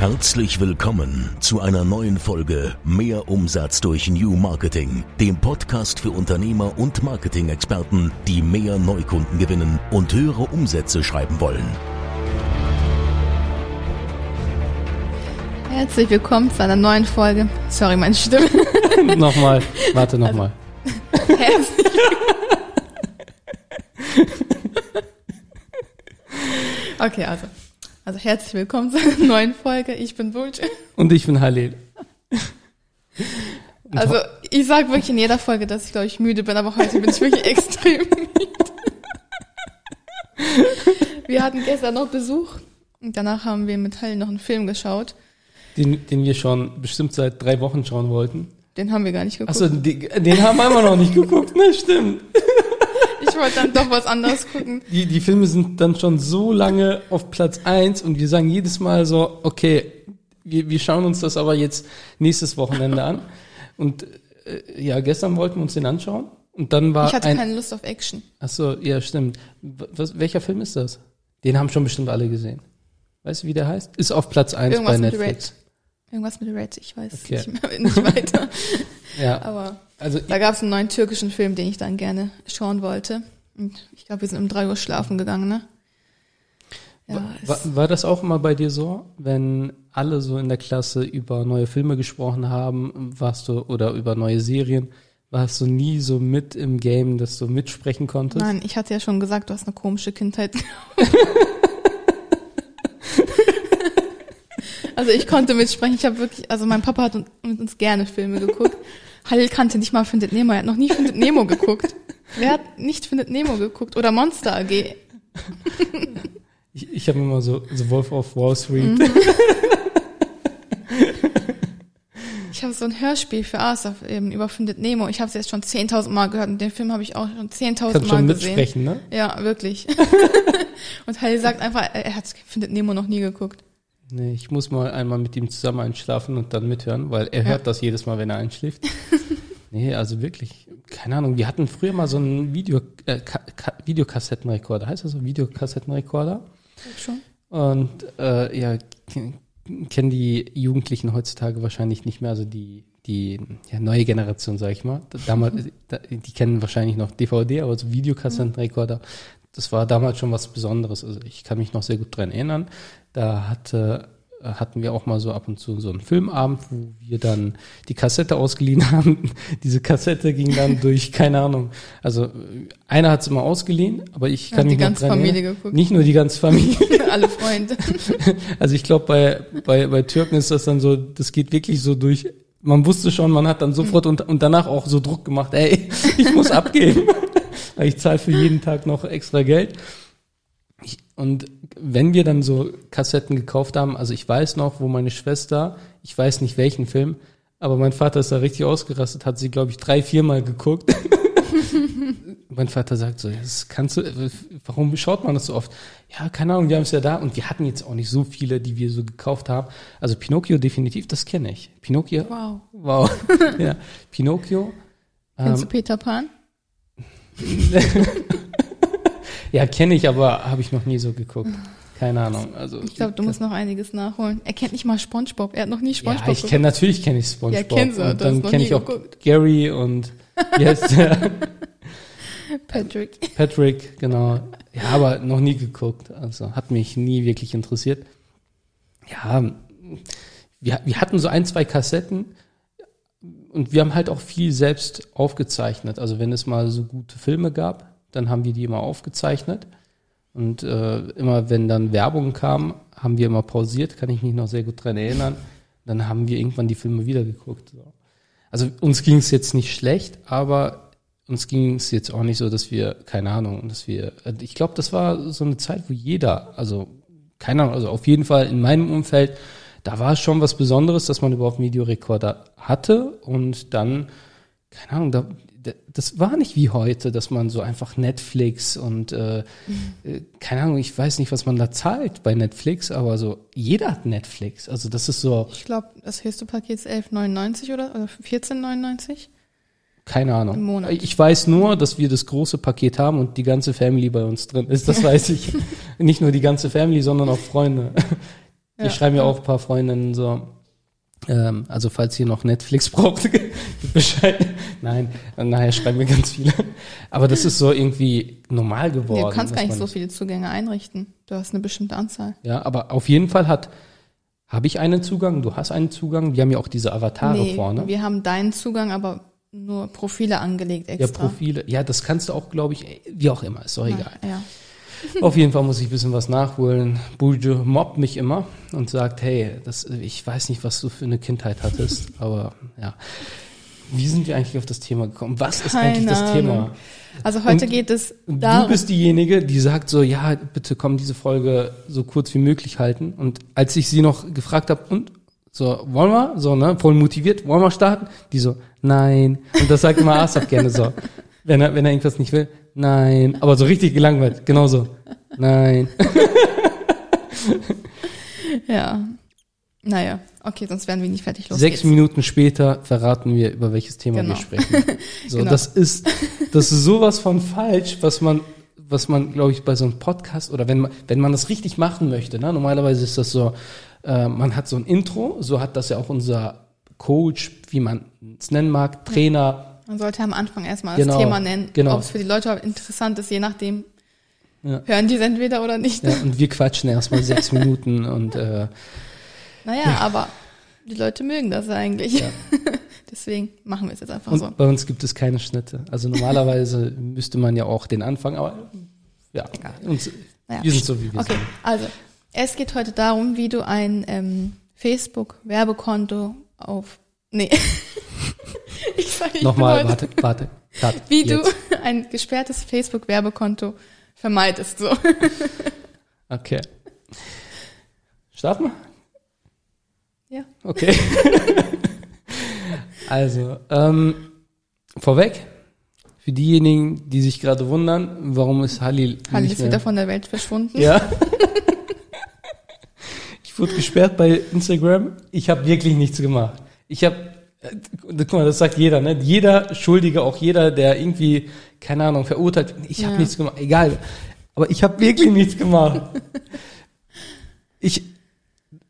Herzlich willkommen zu einer neuen Folge Mehr Umsatz durch New Marketing, dem Podcast für Unternehmer und Marketing-Experten, die mehr Neukunden gewinnen und höhere Umsätze schreiben wollen. Herzlich willkommen zu einer neuen Folge. Sorry, meine Stimme. nochmal, warte nochmal. Also, herzlich Okay, also. Also herzlich willkommen zu einer neuen Folge. Ich bin Bulge. Und ich bin Halil. Also ich sage wirklich in jeder Folge, dass ich glaube ich müde bin, aber heute bin ich wirklich extrem müde. Wir hatten gestern noch Besuch und danach haben wir mit Halil noch einen Film geschaut. Den, den wir schon bestimmt seit drei Wochen schauen wollten. Den haben wir gar nicht geguckt. Achso, den, den haben wir immer noch nicht geguckt, ne, stimmt. Wollte dann doch was anderes gucken. Die, die Filme sind dann schon so lange auf Platz eins und wir sagen jedes Mal so, okay, wir, wir schauen uns das aber jetzt nächstes Wochenende an. Und äh, ja, gestern wollten wir uns den anschauen. Und dann war Ich hatte ein, keine Lust auf Action. Achso, ja, stimmt. Was, welcher Film ist das? Den haben schon bestimmt alle gesehen. Weißt du, wie der heißt? Ist auf Platz eins bei Netflix. Irgendwas mit Red, ich weiß Okay. nicht, mehr, nicht weiter. Ja, Aber also da gab es einen neuen türkischen Film, den ich dann gerne schauen wollte. Und ich glaube, wir sind um drei Uhr schlafen gegangen, ne? Ja, War, war das auch immer bei dir so, wenn alle so in der Klasse über neue Filme gesprochen haben, warst du oder über neue Serien, warst du nie so mit im Game, dass du mitsprechen konntest? nein, ich hatte ja schon gesagt, du hast eine komische Kindheit. also ich konnte mitsprechen. Ich habe wirklich, also mein Papa hat uns- mit uns gerne Filme geguckt. Halil kannte nicht mal Findet Nemo. Er hat noch nie Findet Nemo geguckt. Wer hat nicht Findet Nemo geguckt? Oder Monster AG? Ich, ich habe immer so The Wolf of Wall Street. Mhm. Ich habe so ein Hörspiel für Arthur eben über Findet Nemo. Ich habe es jetzt schon 10.000 Mal gehört und den Film habe ich auch schon 10.000 Kannst Mal schon gesehen. mitsprechen, ne? Ja, wirklich. und Halil sagt einfach, er hat Findet Nemo noch nie geguckt. Nee, ich muss mal einmal mit ihm zusammen einschlafen und dann mithören, weil er Ja. hört das jedes Mal, wenn er einschläft. nee, also wirklich, keine Ahnung. Wir hatten früher mal so einen Video, äh, Ka Ka Videokassettenrekorder. Heißt das so? Videokassettenrekorder? Schon. Und äh, ja, kennen die Jugendlichen heutzutage wahrscheinlich nicht mehr, also die die ja, neue Generation, sag ich mal. Damals, da- die kennen wahrscheinlich noch DVD, aber so Videokassettenrekorder, das war damals schon was Besonderes. Also ich kann mich noch sehr gut dran erinnern. Da hatte hatten wir auch mal so ab und zu so einen Filmabend, wo wir dann die Kassette ausgeliehen haben. Diese Kassette ging dann durch, keine Ahnung. Also einer hat es immer ausgeliehen, aber ich kann die mich noch ganze Familie erinnern. geguckt. Nicht nur die ganze Familie. Alle Freunde. Also ich glaube, bei, bei, bei Türken ist das dann so, das geht wirklich so durch. Man wusste schon, man hat dann sofort und, und danach auch so Druck gemacht, ey, ich muss abgeben. Ich zahle für jeden Tag noch extra Geld. Ich, und wenn wir dann so Kassetten gekauft haben, also ich weiß noch, wo meine Schwester, ich weiß nicht welchen Film, aber mein Vater ist da richtig ausgerastet, hat sie, glaube ich, drei, viermal geguckt. mein Vater sagt so, das kannst du, warum schaut man das so oft? Ja, keine Ahnung, wir haben es ja da und wir hatten jetzt auch nicht so viele, die wir so gekauft haben. Also Pinocchio definitiv, das kenne ich. Pinocchio, Wow. wow. ja, Pinocchio. Kennst Ähm, du Peter Pan? ja, kenne ich, aber habe ich noch nie so geguckt. Keine Ahnung. Also Ich glaube, du musst noch einiges nachholen. Er kennt nicht mal Spongebob. Er hat noch nie Spongebob Ja, ich kenne natürlich kenne ich SpongeBob. Ja, kennst du, und dann kenne ich auch geguckt. Gary und wie heißt der? Patrick. Patrick, genau. Ja, aber noch nie geguckt. Also hat mich nie wirklich interessiert. Ja, wir, wir hatten so ein, zwei Kassetten und wir haben halt auch viel selbst aufgezeichnet. Also wenn es mal so gute Filme gab, dann haben wir die immer aufgezeichnet. Und äh, immer wenn dann Werbung kam, haben wir immer pausiert, kann ich mich noch sehr gut dran erinnern. Dann haben wir irgendwann die Filme wieder geguckt. So. Also uns ging es jetzt nicht schlecht, aber uns ging es jetzt auch nicht so, dass wir, keine Ahnung, dass wir, äh, ich glaube, das war so eine Zeit, wo jeder, also keine Ahnung, also auf jeden Fall in meinem Umfeld, da war es schon was Besonderes, dass man überhaupt einen Videorekorder hatte und dann, keine Ahnung, da, da- das war nicht wie heute, dass man so einfach Netflix und äh, äh, keine Ahnung, ich weiß nicht, was man da zahlt bei Netflix, aber so jeder hat Netflix. Also das ist so, Ich glaube, das höchste Paket ist 11,99 oder, oder 14,99. Keine Ahnung. Im Monat. Ich weiß nur, dass wir das große Paket haben und die ganze Family bei uns drin ist. Das weiß ich. Nicht nur die ganze Family, sondern auch Freunde. Ja. schreiben ja auch ein paar Freundinnen so, ähm, also falls ihr noch Netflix braucht, Bescheid. Nein, nachher schreiben mir ganz viele. Aber das ist so irgendwie normal geworden. du kannst gar nicht so viele Zugänge einrichten. Du hast eine bestimmte Anzahl. Ja, aber auf jeden Fall hat, habe ich einen Zugang, du hast einen Zugang, wir haben ja auch diese Avatare nee, vorne. wir haben deinen Zugang, aber nur Profile angelegt Ja, extra. Profile. Ja, das kannst du auch, glaube ich, wie auch immer, ist doch egal. Ja. Auf jeden Fall muss ich ein bisschen was nachholen. Burjo mobbt mich immer und sagt, hey, das, ich weiß nicht, was du für eine Kindheit hattest, aber ja. Wie sind wir eigentlich auf das Thema gekommen? Was ist eigentlich Keine das Ahnung. Thema? Also heute Und geht es darum. Du bist diejenige, die sagt so, ja, bitte komm, diese Folge so kurz wie möglich halten. Und als ich sie noch gefragt habe, und so, wollen wir? So, ne, voll motiviert, wollen wir starten? Die so, nein. Und das sagt immer Asaf gerne so. Wenn er, wenn er irgendwas nicht will, nein. Aber so richtig gelangweilt, genauso. Nein. ja. Naja, okay, sonst werden wir nicht fertig. Los Sechs geht's. Minuten später verraten wir, über welches Thema Genau. wir sprechen. So, Genau. das ist, das ist sowas von falsch, was man, was man, glaube ich, bei so einem Podcast oder wenn man, wenn man das richtig machen möchte, ne? normalerweise ist das so, äh, man hat so ein Intro, so hat das ja auch unser Coach, wie man es nennen mag, Trainer, Man sollte am Anfang erstmal Genau, das Thema nennen, genau. ob es für die Leute interessant ist, je nachdem. Ja. Hören die es entweder oder nicht. ja, und wir quatschen erstmal sechs Minuten und äh, Naja, aber die Leute mögen das eigentlich. Deswegen machen wir es jetzt einfach und so. bei uns gibt es keine Schnitte. Also normalerweise müsste man ja auch den Anfang, aber ja, uns, Naja. wir sind so wie wir Okay, sind. also es geht heute darum, wie du ein ähm, Facebook-Werbekonto auf. Nee. ich sag, ich Nochmal, warte, warte, cut, Wie jetzt. du ein gesperrtes Facebook-Werbekonto vermeidest. So. Okay. Starten wir? Ja. Okay. also, ähm, vorweg, für diejenigen, die sich gerade wundern, warum ist Halil Halil nicht ist mehr... wieder von der Welt verschwunden. ja. ich wurde gesperrt bei Instagram. Ich habe wirklich nichts gemacht. Ich habe, äh, guck mal, das sagt jeder, ne? Jeder Schuldige, auch jeder, der irgendwie, keine Ahnung, verurteilt, ich habe Ja. nichts gemacht. Egal. Aber ich habe wirklich nichts gemacht. Ich,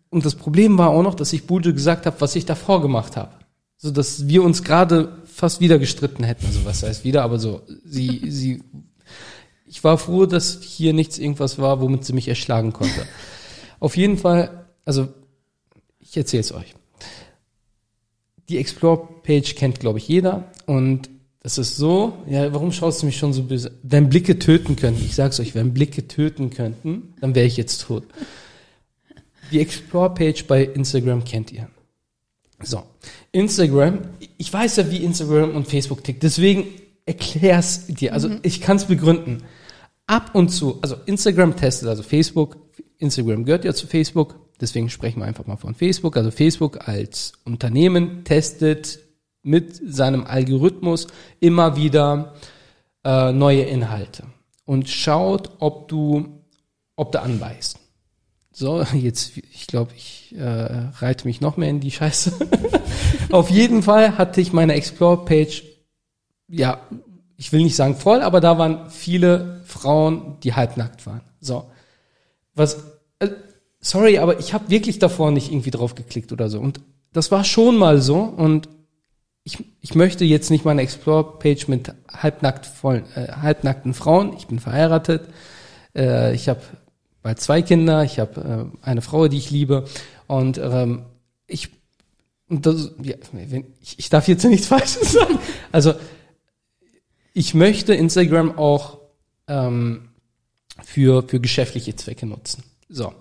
und das Problem war auch noch, dass ich Bujo gesagt habe, was ich davor gemacht habe. So dass wir uns gerade fast wieder gestritten hätten. Also was heißt wieder, aber so, sie, sie, ich war froh, dass hier nichts irgendwas war, womit sie mich erschlagen konnte. Auf jeden Fall, also ich erzähle es euch. Die Explore-Page kennt, glaube ich, jeder. Und das ist so, ja, warum schaust du mich schon so böse? Wenn Blicke töten könnten, ich sag's euch, wenn Blicke töten könnten, dann wäre ich jetzt tot. Die Explore-Page bei Instagram kennt ihr. So, Instagram, ich weiß ja, wie Instagram und Facebook tickt, deswegen erklär's dir. Also ich kann es begründen. Ab und zu, also Instagram testet, also Facebook, Instagram gehört ja zu Facebook, deswegen sprechen wir einfach mal von Facebook. Also Facebook als Unternehmen testet mit seinem Algorithmus immer wieder äh, neue Inhalte und schaut, ob du, ob du anbeißt. So, jetzt, ich glaube, ich äh, reite mich noch mehr in die Scheiße. Auf jeden Fall hatte ich meine Explore-Page, ja, ich will nicht sagen voll, aber da waren viele Frauen, die halbnackt waren. So, was, äh, sorry, aber ich habe wirklich davor nicht irgendwie drauf geklickt oder so. Und das war schon mal so. Und ich, ich möchte jetzt nicht meine Explore-Page mit halbnackt vollen, äh, halbnackten Frauen. Ich bin verheiratet. Äh, ich habe bald zwei Kinder. Ich habe äh, eine Frau, die ich liebe. Und ähm, ich, und das, ja, wenn, ich, ich darf jetzt nichts Falsches sagen. Also ich möchte Instagram auch ähm, für, für geschäftliche Zwecke nutzen. So.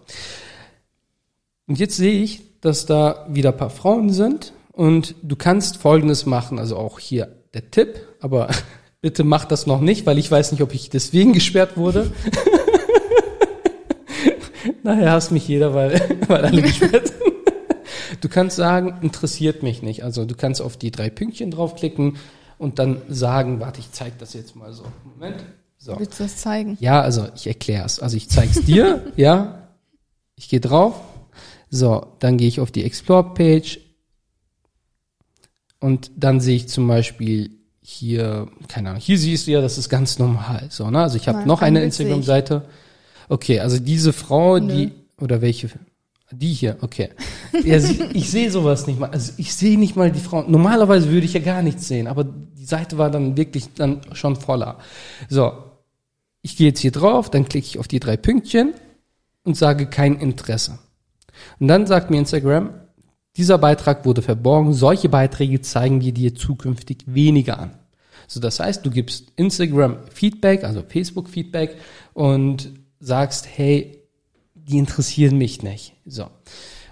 Und jetzt sehe ich, dass da wieder ein paar Frauen sind und du kannst Folgendes machen, also auch hier der Tipp, aber bitte mach das noch nicht, weil ich weiß nicht, ob ich deswegen gesperrt wurde. Nachher hasst mich jeder, weil, weil alle gesperrt sind. Du kannst sagen, interessiert mich nicht. Also du kannst auf die drei Pünktchen draufklicken und dann sagen, warte, ich zeig das jetzt mal so. Moment. So. Willst du das zeigen? Ja, also ich erkläre es. Also ich zeig's dir, ja. Ich gehe drauf. So, dann gehe ich auf die Explore-Page und dann sehe ich zum Beispiel hier, keine Ahnung, hier siehst du ja, das ist ganz normal. So, ne? Also ich habe noch ein eine. Instagram-Seite. Okay, also diese Frau, Nö. die, oder welche? Die hier, okay. Ja, sie, ich sehe sowas nicht mal. Also ich sehe nicht mal die Frauen. Normalerweise würde ich ja gar nichts sehen, aber die Seite war dann wirklich dann schon voller. So, ich gehe jetzt hier drauf, dann klicke ich auf die drei Pünktchen und sage kein Interesse. Und dann sagt mir Instagram, dieser Beitrag wurde verborgen. Solche Beiträge zeigen wir dir zukünftig weniger an. So, das heißt, du gibst Instagram Feedback, also Facebook Feedback und sagst, hey, die interessieren mich nicht. So.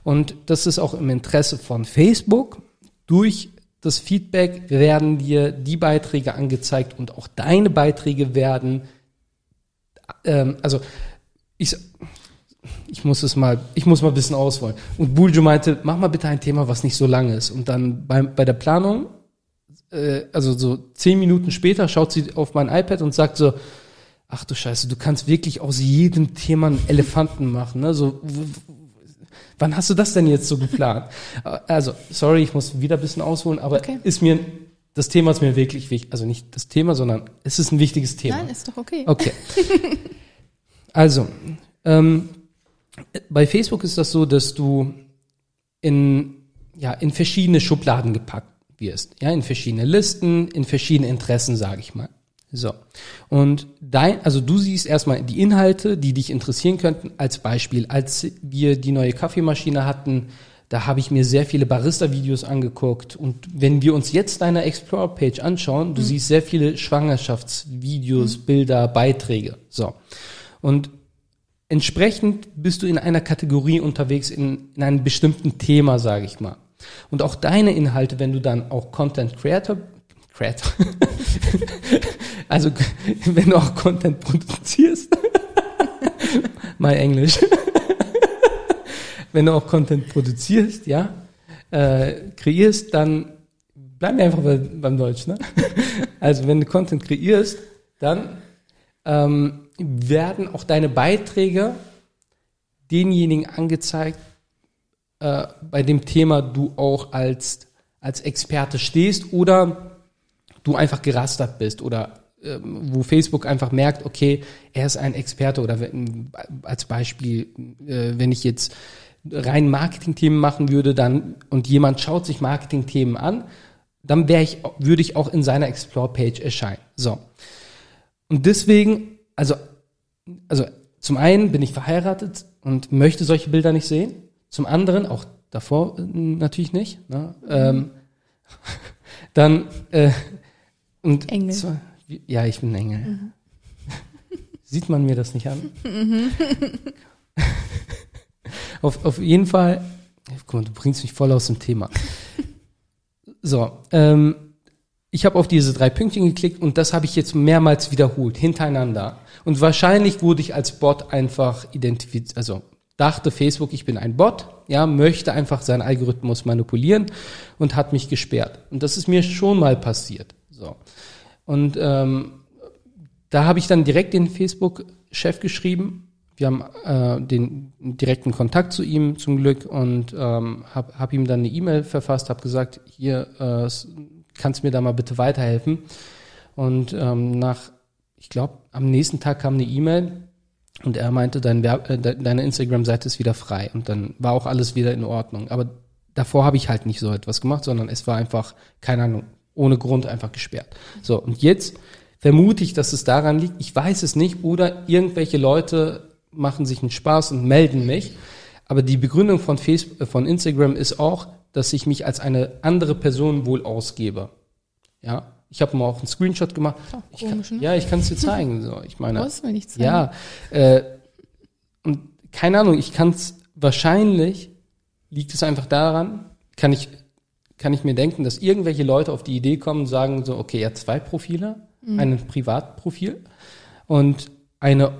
Und das ist auch im Interesse von Facebook. Durch das Feedback werden dir die Beiträge angezeigt und auch deine Beiträge werden, ähm, also ich, ich muss es mal, ich muss mal ein bisschen ausholen. Und Buljo meinte, mach mal bitte ein Thema, was nicht so lang ist. Und dann bei, bei der Planung, äh, also so zehn Minuten später, schaut sie auf mein iPad und sagt so, ach du Scheiße, du kannst wirklich aus jedem Thema einen Elefanten machen. Ne? So, wann hast du das denn jetzt so geplant? Also, sorry, ich muss wieder ein bisschen ausholen, aber Okay. ist mir, das Thema ist mir wirklich wichtig. Also nicht das Thema, sondern es ist ein wichtiges Thema. Nein, ist doch okay. Okay. Also, ähm, bei Facebook ist das so, dass du in, ja, in verschiedene Schubladen gepackt wirst. Ja, in verschiedene Listen, in verschiedene Interessen, sage ich mal. So. Und dein, also du siehst erstmal die Inhalte, die dich interessieren könnten, als Beispiel. Als wir die neue Kaffeemaschine hatten, da habe ich mir sehr viele Barista-Videos angeguckt. Und wenn wir uns jetzt deine Explore-Page anschauen, du siehst sehr viele Schwangerschaftsvideos, Bilder, Beiträge. So. Und entsprechend bist du in einer Kategorie unterwegs, in, in einem bestimmten Thema, sage ich mal. Und auch deine Inhalte, wenn du dann auch Content Creator, Creator, also wenn du auch Content produzierst, my Englisch, wenn du auch Content produzierst, ja, äh, kreierst, dann bleiben wir einfach bei, beim Deutsch, ne? Also wenn du Content kreierst, dann ähm, werden auch deine Beiträge denjenigen angezeigt, äh, bei dem Thema du auch als, als Experte stehst oder du einfach gerastert bist oder ähm, wo Facebook einfach merkt, okay, er ist ein Experte oder wenn, als Beispiel, äh, wenn ich jetzt rein Marketingthemen machen würde, dann und jemand schaut sich Marketingthemen an, dann wäre ich, würde ich auch in seiner Explore-Page erscheinen. So. Und deswegen, also, also zum einen bin ich verheiratet und möchte solche Bilder nicht sehen. Zum anderen, auch davor äh, natürlich nicht. Ne? Ähm, dann äh, und Engel. zwar- ja, ich bin Engel. Sieht man mir das nicht an? auf, auf jeden Fall, guck mal, du bringst mich voll aus dem Thema. So, ähm, ich habe auf diese drei Pünktchen geklickt und das habe ich jetzt mehrmals wiederholt, hintereinander. Und wahrscheinlich wurde ich als Bot einfach identifiziert, also dachte Facebook, ich bin ein Bot, ja, möchte einfach seinen Algorithmus manipulieren und hat mich gesperrt. Und das ist mir schon mal passiert. So. Und ähm, da habe ich dann direkt den Facebook-Chef geschrieben. Wir haben äh, den direkten Kontakt zu ihm zum Glück und ähm, habe hab ihm dann eine E-Mail verfasst, habe gesagt, hier äh, kannst mir da mal bitte weiterhelfen. Und ähm, nach, ich glaube, am nächsten Tag kam eine E-Mail und er meinte, dein äh, de- deine Instagram-Seite ist wieder frei und dann war auch alles wieder in Ordnung. Aber davor habe ich halt nicht so etwas gemacht, sondern es war einfach, keine Ahnung, ohne Grund einfach gesperrt. So, und jetzt vermute ich, dass es daran liegt, ich weiß es nicht, oder irgendwelche Leute machen sich einen Spaß und melden mich. Aber die Begründung von, Facebook, äh, von Instagram ist auch, dass ich mich als eine andere Person wohl ausgebe. Ja, ich habe mal auch einen Screenshot gemacht. Auch Ich kann, komisch, ne? Ja, ich kann es dir zeigen. So, ich meine, Brauchst du mir nicht zeigen. ja, äh, und keine Ahnung, ich kann es wahrscheinlich liegt es einfach daran, kann ich kann ich mir denken, dass irgendwelche Leute auf die Idee kommen und sagen so, okay, er hat zwei Profile, ein Privatprofil und eine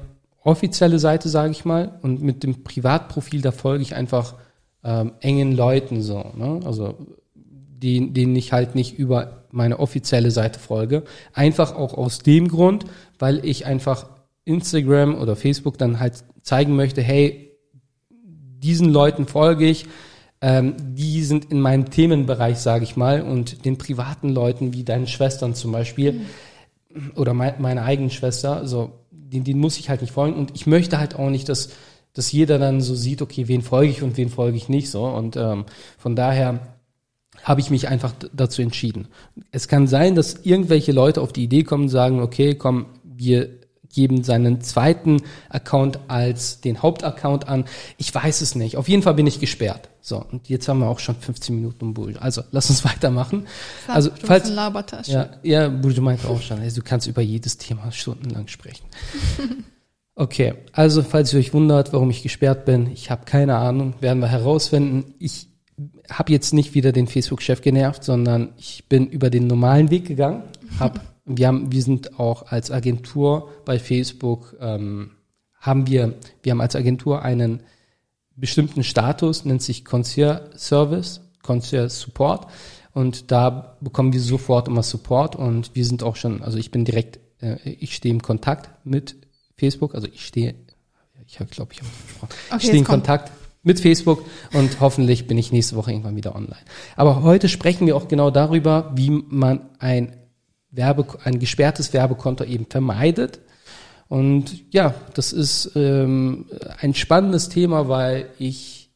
offizielle Seite, sage ich mal, und mit dem Privatprofil da folge ich einfach ähm, engen Leuten so, ne? also die, denen ich halt nicht über meine offizielle Seite folge. Einfach auch aus dem Grund, weil ich einfach Instagram oder Facebook dann halt zeigen möchte, hey, diesen Leuten folge ich, ähm, die sind in meinem Themenbereich, sage ich mal, und den privaten Leuten, wie deinen Schwestern zum Beispiel, oder mein, meine eigene Schwester, so, den, den muss ich halt nicht folgen. Und ich möchte halt auch nicht, dass, dass jeder dann so sieht, okay, wen folge ich und wen folge ich nicht so. Und ähm, von daher habe ich mich einfach dazu entschieden. Es kann sein, dass irgendwelche Leute auf die Idee kommen und sagen, okay, komm, wir geben seinen zweiten Account als den Hauptaccount an. Ich weiß es nicht. Auf jeden Fall bin ich gesperrt. So, und jetzt haben wir auch schon 15 Minuten um Bull. Also, lass uns weitermachen. Also, du falls, ja, ja, Buju meinte auch schon, also du kannst über jedes Thema stundenlang sprechen. Okay, also falls ihr euch wundert, warum ich gesperrt bin, ich habe keine Ahnung, werden wir herausfinden. Ich habe jetzt nicht wieder den Facebook-Chef genervt, sondern ich bin über den normalen Weg gegangen. Hab, wir, haben, wir sind auch als Agentur bei Facebook, ähm, haben wir, wir haben als Agentur einen bestimmten Status, nennt sich Concierge Service, Concierge Support. Und da bekommen wir sofort immer Support und wir sind auch schon, also ich bin direkt, äh, ich stehe im Kontakt mit Facebook, also ich stehe, ich habe, glaube ich, habe gesprochen, Okay, ich stehe in jetzt komm. Kontakt mit Facebook und hoffentlich bin ich nächste Woche irgendwann wieder online. Aber heute sprechen wir auch genau darüber, wie man ein Werbe, ein gesperrtes Werbekonto eben vermeidet. Und ja, das ist ähm, ein spannendes Thema, weil ich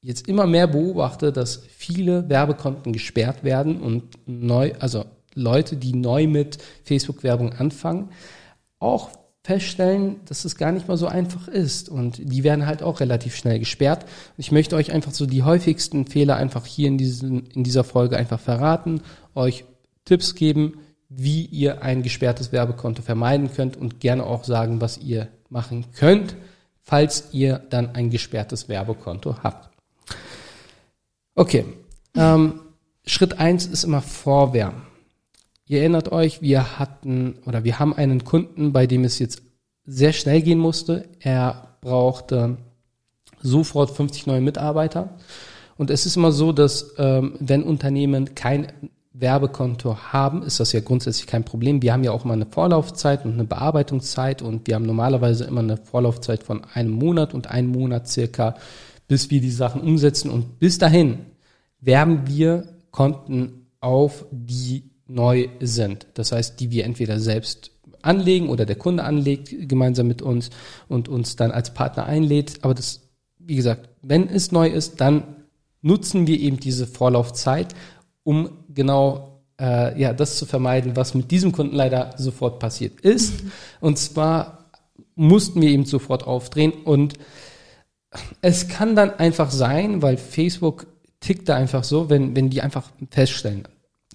jetzt immer mehr beobachte, dass viele Werbekonten gesperrt werden und neu, also Leute, die neu mit Facebook-Werbung anfangen, auch feststellen, dass es gar nicht mal so einfach ist. Und die werden halt auch relativ schnell gesperrt. Ich möchte euch einfach so die häufigsten Fehler einfach hier in, diesen, in dieser Folge einfach verraten, euch Tipps geben, wie ihr ein gesperrtes Werbekonto vermeiden könnt und gerne auch sagen, was ihr machen könnt, falls ihr dann ein gesperrtes Werbekonto habt. Okay, ähm, Schritt eins ist immer Vorwärmen. Ihr erinnert euch, wir hatten oder wir haben einen Kunden, bei dem es jetzt sehr schnell gehen musste. Er brauchte sofort 50 neue Mitarbeiter. Und es ist immer so, dass ähm, wenn Unternehmen kein Werbekonto haben, ist das ja grundsätzlich kein Problem. Wir haben ja auch immer eine Vorlaufzeit und eine Bearbeitungszeit und wir haben normalerweise immer eine Vorlaufzeit von einem Monat und einen Monat circa, bis wir die Sachen umsetzen. Und bis dahin werben wir Konten auf, die neu sind. Das heißt, die wir entweder selbst anlegen oder der Kunde anlegt gemeinsam mit uns und uns dann als Partner einlädt. Aber das, wie gesagt, wenn es neu ist, dann nutzen wir eben diese Vorlaufzeit, um genau äh, ja das zu vermeiden, was mit diesem Kunden leider sofort passiert ist. Und zwar mussten wir eben sofort aufdrehen und es kann dann einfach sein, weil Facebook tickt da einfach so, wenn, wenn die einfach feststellen.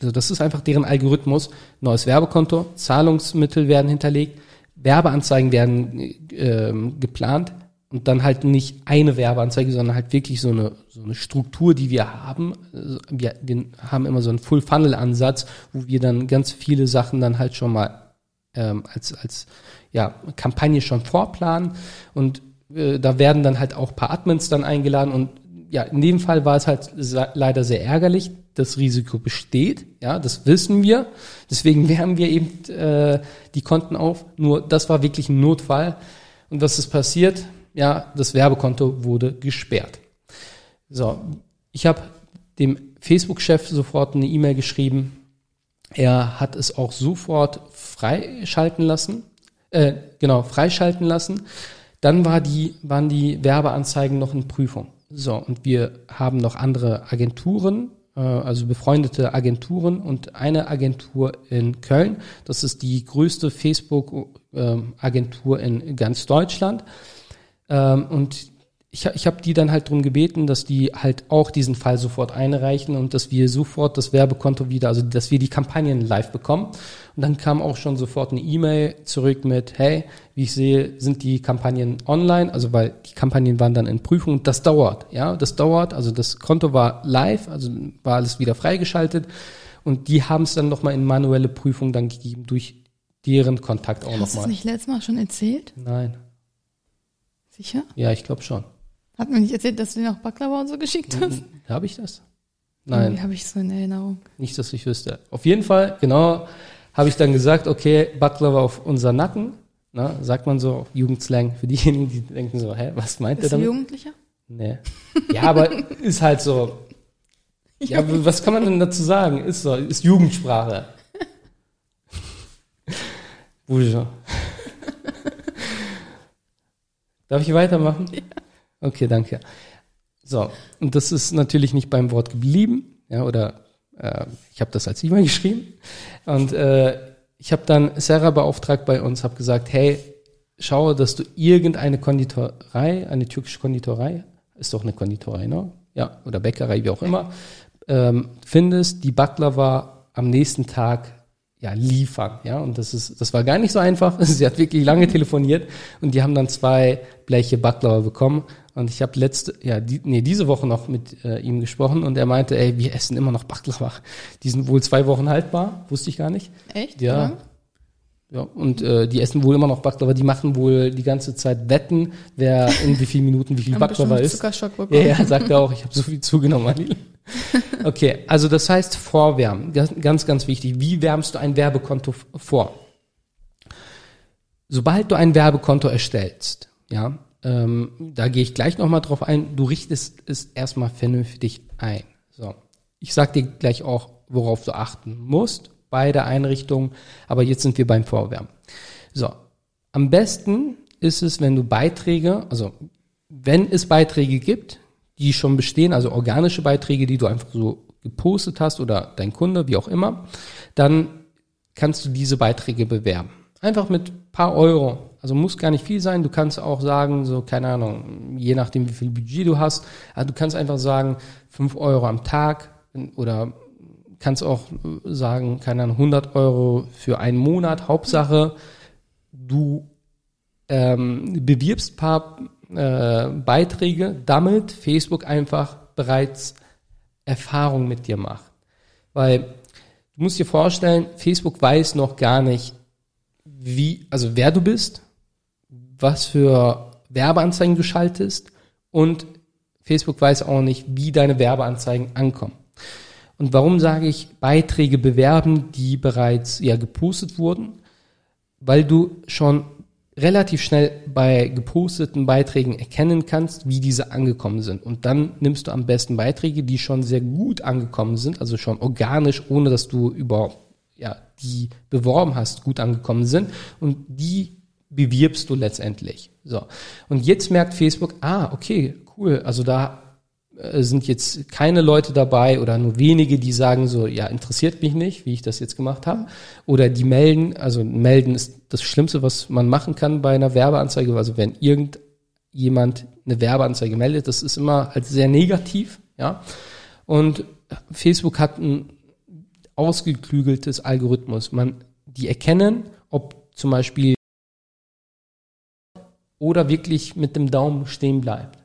Also das ist einfach deren Algorithmus. Neues Werbekonto, Zahlungsmittel werden hinterlegt, Werbeanzeigen werden ähm, geplant und dann halt nicht eine Werbeanzeige, sondern halt wirklich so eine, so eine Struktur, die wir haben. Also Wir, wir haben immer so einen Full-Funnel-Ansatz, wo wir dann ganz viele Sachen dann halt schon mal ähm, als, als ja, Kampagne schon vorplanen und äh, da werden dann halt auch paar Admins dann eingeladen und ja, in dem Fall war es halt leider sehr ärgerlich. Das Risiko besteht, ja, das wissen wir. Deswegen wärmen wir eben äh, die Konten auf. Nur das war wirklich ein Notfall. Und was ist passiert? Ja, das Werbekonto wurde gesperrt. So, ich habe dem Facebook-Chef sofort eine E-Mail geschrieben. Er hat es auch sofort freischalten lassen. Äh, genau, freischalten lassen. Dann war die, waren die Werbeanzeigen noch in Prüfung. So, und wir haben noch andere Agenturen, äh, also befreundete Agenturen und eine Agentur in Köln. Das ist die größte Facebook-Agentur in ganz Deutschland. Ähm, und ich, ich habe die dann halt drum gebeten, dass die halt auch diesen Fall sofort einreichen und dass wir sofort das Werbekonto wieder, also dass wir die Kampagnen live bekommen. Und dann kam auch schon sofort eine E-Mail zurück mit, hey, wie ich sehe, sind die Kampagnen online, also weil die Kampagnen waren dann in Prüfung. Das dauert, ja, das dauert. Also das Konto war live, also war alles wieder freigeschaltet. Und die haben es dann nochmal in manuelle Prüfung dann gegeben durch deren Kontakt auch Hast du es nochmal. nicht letztes Mal schon erzählt? Nein, Sicher? ja, ich glaube schon. Hat mir nicht erzählt, dass du dir noch Baklava und so geschickt hast? Habe ich das? Nein. Habe ich so in Erinnerung. Nicht, dass ich wüsste. Auf jeden Fall, genau, habe ich dann gesagt, okay, Baklava auf unser Nacken. Na, sagt man so auf Jugendslang für diejenigen, die denken so, hä, was meint Bist er damit? Jugendlicher? Nee. Ja, aber ist halt so. Ja, was kann man denn dazu sagen? Ist so, ist Jugendsprache. Buja. Darf ich weitermachen? Ja. Okay, danke. So, und das ist natürlich nicht beim Wort geblieben, ja, oder äh, ich habe das als E-Mail geschrieben. Und äh, ich habe dann Sarah beauftragt bei uns, habe gesagt, hey, schaue, dass du irgendeine Konditorei, eine türkische Konditorei, ist doch eine Konditorei, ne? Ja, oder Bäckerei, wie auch immer, ähm, findest, die Baklava am nächsten Tag ja, liefern, ja, und das ist, das war gar nicht so einfach. Sie hat wirklich lange telefoniert und die haben dann zwei Bleche Baklava bekommen und ich habe letzte, ja, die, nee, diese Woche noch mit äh, ihm gesprochen und er meinte, ey, wir essen immer noch Baklava. Die sind wohl zwei Wochen haltbar, wusste ich gar nicht. Echt? Ja. ja. Ja, und äh, die essen wohl immer noch Baklava. Die machen wohl die ganze Zeit Wetten, wer in wie vielen Minuten wie viel Baklava ist. Zuckerschock bekommen. Ja, ja, sagt er auch, ich habe so viel zugenommen, Anil. Okay, also das heißt Vorwärmen. Ganz, ganz wichtig. Wie wärmst du ein Werbekonto vor? Sobald du ein Werbekonto erstellst, ja, ähm, da gehe ich gleich nochmal drauf ein, du richtest es erstmal vernünftig ein. So. Ich sag dir gleich auch, worauf du achten musst bei der Einrichtung, aber jetzt sind wir beim Vorwärmen. So. Am besten ist es, wenn du Beiträge, also wenn es Beiträge gibt, die schon bestehen, also organische Beiträge, die du einfach so gepostet hast oder dein Kunde, wie auch immer, dann kannst du diese Beiträge bewerben. Einfach mit paar Euro. Also muss gar nicht viel sein. Du kannst auch sagen, so, keine Ahnung, je nachdem, wie viel Budget du hast, also du kannst einfach sagen, fünf Euro am Tag oder kannst auch sagen, keine Ahnung, 100 Euro für einen Monat. Hauptsache, du ähm, bewirbst paar äh, Beiträge, damit Facebook einfach bereits Erfahrung mit dir macht. Weil du musst dir vorstellen, Facebook weiß noch gar nicht, wie, also wer du bist, was für Werbeanzeigen du schaltest und Facebook weiß auch nicht, wie deine Werbeanzeigen ankommen. Und warum sage ich Beiträge bewerben, die bereits ja gepostet wurden? Weil du schon relativ schnell bei geposteten Beiträgen erkennen kannst, wie diese angekommen sind. Und dann nimmst du am besten Beiträge, die schon sehr gut angekommen sind, also schon organisch, ohne dass du überhaupt ja, die beworben hast, gut angekommen sind. Und die bewirbst du letztendlich. So. Und jetzt merkt Facebook, ah, okay, cool. Also da sind jetzt keine Leute dabei oder nur wenige, die sagen so, ja, interessiert mich nicht, wie ich das jetzt gemacht habe. Oder die melden, also melden ist das Schlimmste, was man machen kann bei einer Werbeanzeige. Also wenn irgendjemand eine Werbeanzeige meldet, das ist immer als sehr negativ, ja. Und Facebook hat ein ausgeklügeltes Algorithmus. Man, die erkennen, ob zum Beispiel oder wirklich mit dem Daumen stehen bleibt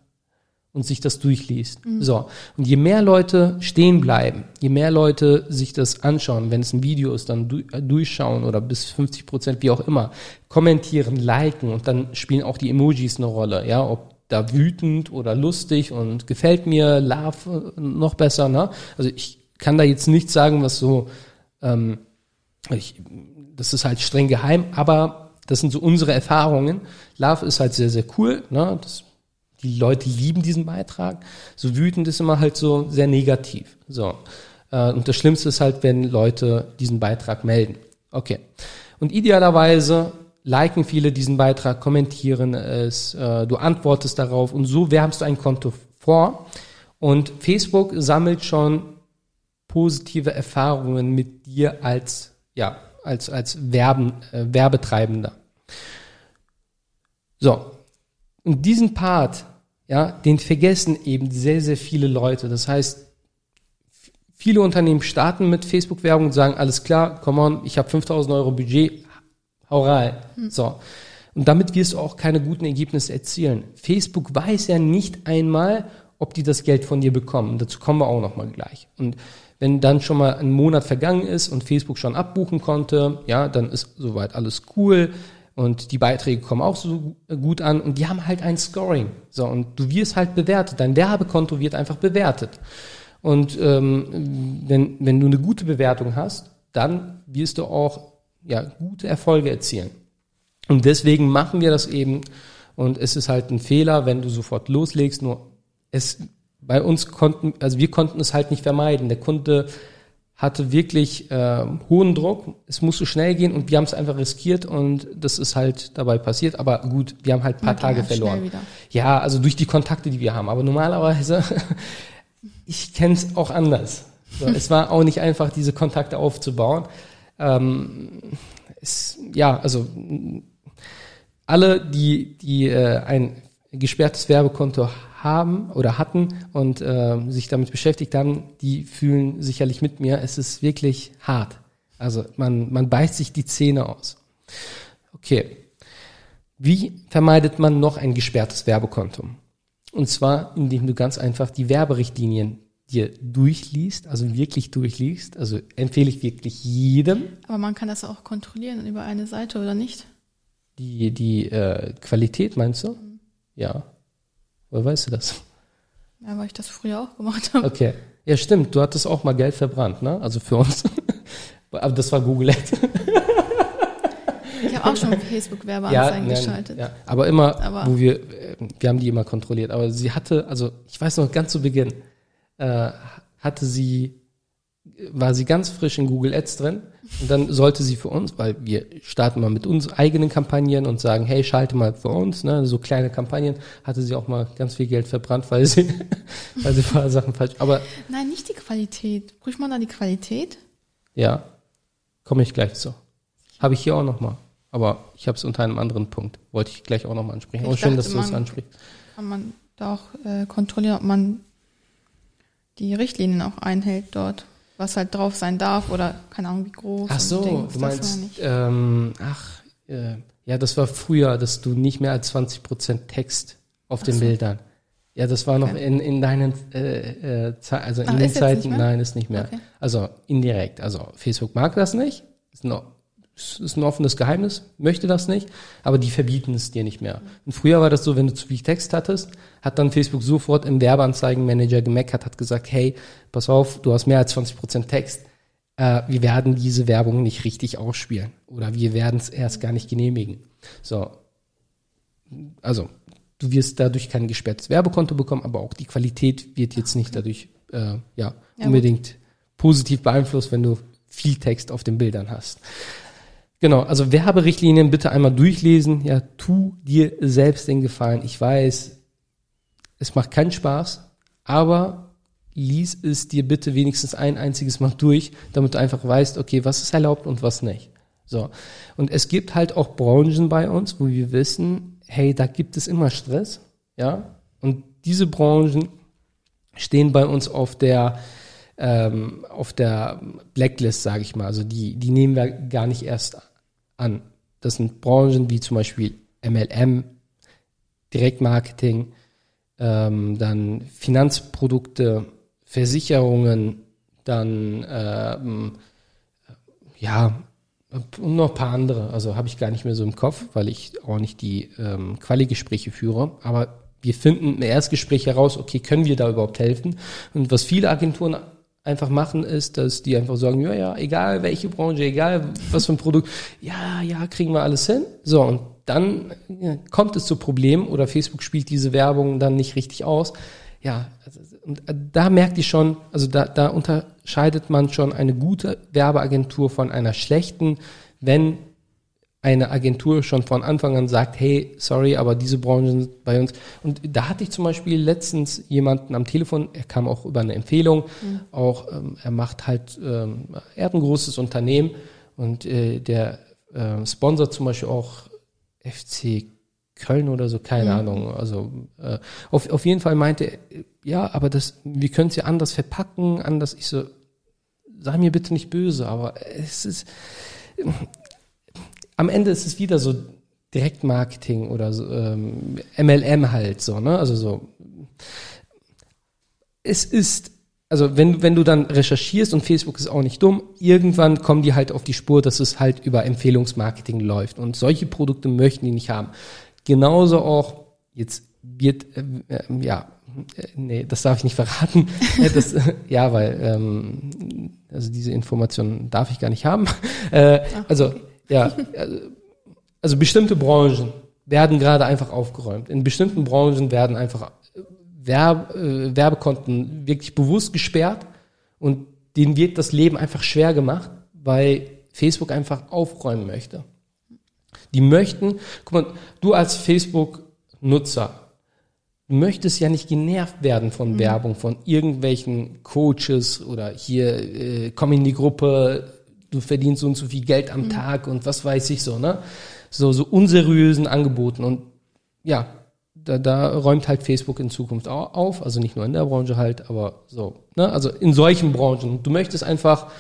und sich das durchliest. Mhm. So. Und je mehr Leute stehen bleiben, je mehr Leute sich das anschauen, wenn es ein Video ist, dann du, äh, durchschauen oder bis 50 Prozent, wie auch immer, kommentieren, liken und dann spielen auch die Emojis eine Rolle, ja, ob da wütend oder lustig und gefällt mir, love äh, noch besser, ne? Also ich kann da jetzt nichts sagen, was so, ähm, ich, das ist halt streng geheim, aber das sind so unsere Erfahrungen. Love ist halt sehr, sehr cool, ne? Das die Leute lieben diesen Beitrag. So wütend ist immer halt so sehr negativ. So. Äh, und das Schlimmste ist halt, wenn Leute diesen Beitrag melden. Okay. Und idealerweise liken viele diesen Beitrag, kommentieren es, äh, du antwortest darauf und so wärmst du ein Konto vor. Und Facebook sammelt schon positive Erfahrungen mit dir als, ja, als, als Werben, äh, Werbetreibender. So, und diesen Part, ja, den vergessen eben sehr, sehr viele Leute. Das heißt, viele Unternehmen starten mit Facebook-Werbung und sagen, alles klar, come on, ich habe 5000 Euro Budget, hau rein. Hm. So. Und damit wirst du auch keine guten Ergebnisse erzielen. Facebook weiß ja nicht einmal, ob die das Geld von dir bekommen. Dazu kommen wir auch nochmal gleich. Und wenn dann schon mal ein Monat vergangen ist und Facebook schon abbuchen konnte, ja, dann ist soweit alles cool und die Beiträge kommen auch so gut an und die haben halt ein Scoring. So, und du wirst halt bewertet. Dein Werbekonto wird einfach bewertet. Und ähm, wenn, wenn du eine gute Bewertung hast, dann wirst du auch ja, gute Erfolge erzielen. Und deswegen machen wir das eben. Und es ist halt ein Fehler, wenn du sofort loslegst. Nur es bei uns konnten, also wir konnten es halt nicht vermeiden. Der Kunde hatte wirklich äh, hohen Druck. Es musste schnell gehen und wir haben es einfach riskiert und das ist halt dabei passiert. Aber gut, wir haben halt ein paar Man Tage verloren. Ja, also durch die Kontakte, die wir haben. Aber normalerweise, ich kenne es auch anders. So, es war auch nicht einfach, diese Kontakte aufzubauen. Ähm, es, ja, also alle, die, die äh, ein gesperrtes Werbekonto haben oder hatten und äh, sich damit beschäftigt haben, die fühlen sicherlich mit mir. Es ist wirklich hart. Also man, man beißt sich die Zähne aus. Okay. Wie vermeidet man noch ein gesperrtes Werbekonto? Und zwar, indem du ganz einfach die Werberichtlinien dir durchliest, also wirklich durchliest. Also empfehle ich wirklich jedem Aber man kann das auch kontrollieren über eine Seite oder nicht? die, die äh, Qualität, meinst du? Ja. Woher weißt du das? Ja, weil ich das früher auch gemacht habe. Okay. Ja, stimmt. Du hattest auch mal Geld verbrannt, ne? Also für uns. Aber das war Google Ads. Ich habe auch schon Facebook-Werbeanzeigen geschaltet. ja. Aber immer, Aber- wo wir, äh, wir haben die immer kontrolliert. Aber sie hatte, also ich weiß noch ganz zu Beginn, äh, hatte sie, war sie ganz frisch in Google Ads drin und dann sollte sie für uns, weil wir starten mal mit uns eigenen Kampagnen und sagen, hey, schalte mal für uns, ne, so kleine Kampagnen, hatte sie auch mal ganz viel Geld verbrannt, weil sie, weil sie ein paar Sachen falsch, aber Nein, nicht die Qualität. Prüft man da die Qualität? ja, komme ich gleich zu. Habe ich hier auch noch mal. Aber ich habe es unter einem anderen Punkt. Wollte ich gleich auch noch mal ansprechen. Ich Aber schön, dachte, dass du es ansprichst. Kann man da auch äh, kontrollieren, ob man die Richtlinien auch einhält dort, was halt drauf sein darf oder keine Ahnung wie groß. Ach so, du meinst, ähm, ach, äh, ja, das war früher, dass du nicht mehr als 20% Text auf den so. Bildern. Ja, das war noch Okay. in, in deinen, äh, äh, also in Ach, den Zeiten, nein, ist nicht mehr. Okay. Also indirekt. Also Facebook mag das nicht, ist ein, ist ein offenes Geheimnis, möchte das nicht, aber die verbieten es dir nicht mehr. Und früher war das so, wenn du zu viel Text hattest, hat dann Facebook sofort im Werbeanzeigenmanager gemeckert, hat gesagt, hey, pass auf, du hast mehr als 20% Text, äh, wir werden diese Werbung nicht richtig ausspielen oder wir werden es erst gar nicht genehmigen. So, also du wirst dadurch kein gesperrtes Werbekonto bekommen, aber auch die Qualität wird jetzt nicht dadurch äh, ja, Ja, unbedingt positiv beeinflusst, wenn du viel Text auf den Bildern hast. Genau, also Werberichtlinien bitte einmal durchlesen. Ja, tu dir selbst den Gefallen. Ich weiß, es macht keinen Spaß, aber lies es dir bitte wenigstens ein einziges Mal durch, damit du einfach weißt, okay, was ist erlaubt und was nicht. So. Und es gibt halt auch Branchen bei uns, wo wir wissen, hey, da gibt es immer Stress, ja. Und diese Branchen stehen bei uns auf der ähm, auf der Blacklist, sage ich mal. Also die die nehmen wir gar nicht erst an. Das sind Branchen wie zum Beispiel MLM, Direktmarketing, ähm, dann Finanzprodukte, Versicherungen, dann ähm, ja und noch ein paar andere. Also habe ich gar nicht mehr so im Kopf, weil ich auch nicht die ähm, Quali-Gespräche führe. Aber wir finden im Erstgespräch heraus, okay, können wir da überhaupt helfen? Und was viele Agenturen einfach machen, ist, dass die einfach sagen, ja, ja, egal welche Branche, egal was für ein Produkt, ja, ja, kriegen wir alles hin. So, und dann kommt es zu Problemen oder Facebook spielt diese Werbung dann nicht richtig aus. Ja, also, und da merkt ihr schon, also da, da unterscheidet man schon eine gute Werbeagentur von einer schlechten, wenn eine Agentur schon von Anfang an sagt, hey, sorry, aber diese Branchen sind bei uns. Und da hatte ich zum Beispiel letztens jemanden am Telefon, er kam auch über eine Empfehlung, auch ähm, er macht halt, ähm, er hat ein großes Unternehmen und äh, der äh, sponsert zum Beispiel auch FC Köln oder so, keine Ahnung. Also äh, auf, auf jeden Fall meinte er, ja, aber das, wir können es ja anders verpacken, anders. Ich so, sei mir bitte nicht böse, aber es ist am Ende ist es wieder so Direktmarketing oder so, ähm, MLM halt so, ne? Also so. Es ist, also wenn, wenn du dann recherchierst und Facebook ist auch nicht dumm, irgendwann kommen die halt auf die Spur, dass es halt über Empfehlungsmarketing läuft. Und solche Produkte möchten die nicht haben. Genauso auch, jetzt wird, äh, äh, ja, äh, nee, das darf ich nicht verraten. Äh, das, äh, ja, weil, ähm, also diese Informationen darf ich gar nicht haben. Äh, also, ja, also, bestimmte Branchen werden gerade einfach aufgeräumt. In bestimmten Branchen werden einfach Werb, äh, Werbekonten wirklich bewusst gesperrt und denen wird das Leben einfach schwer gemacht, weil Facebook einfach aufräumen möchte. Die möchten, guck mal, du als Facebook-Nutzer, du möchtest ja nicht genervt werden von mhm. Werbung, von irgendwelchen Coaches oder hier, äh, komm in die Gruppe, du verdienst so und so viel Geld am mhm. Tag und was weiß ich so, ne? So, so unseriösen Angeboten und ja, da, da räumt halt Facebook in Zukunft auch auf, also nicht nur in der Branche halt, aber so, ne? Also in solchen Branchen. Du möchtest einfach,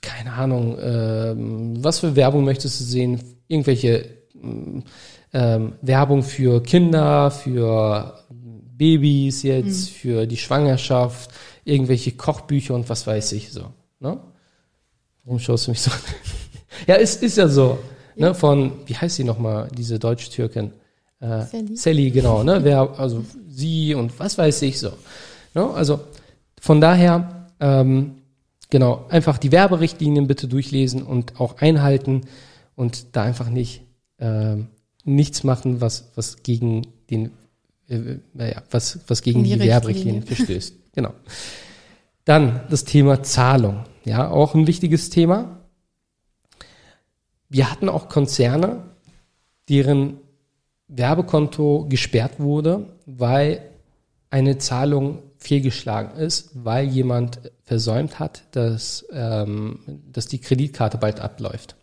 keine Ahnung, ähm, was für Werbung möchtest du sehen? Irgendwelche ähm, Werbung für Kinder, für Babys jetzt, mhm. für die Schwangerschaft, irgendwelche Kochbücher und was weiß ich so. Ne? Warum schaust du mich so an? ja, es ist, ist ja so. Ja. Ne, von, wie heißt sie nochmal, diese Deutsch-Türkin? Äh, Sally. Sally, genau, ne? Wer, also sie und was weiß ich so. Ne? Also von daher, ähm, genau, einfach die Werberichtlinien bitte durchlesen und auch einhalten und da einfach nicht äh, nichts machen, was, was gegen den, äh, naja, was, was gegen die, die Werberichtlinien verstößt. Genau. Dann das Thema Zahlung. Ja, auch ein wichtiges Thema. Wir hatten auch Konzerne, deren Werbekonto gesperrt wurde, weil eine Zahlung fehlgeschlagen ist, weil jemand versäumt hat, dass, ähm, dass die Kreditkarte bald abläuft.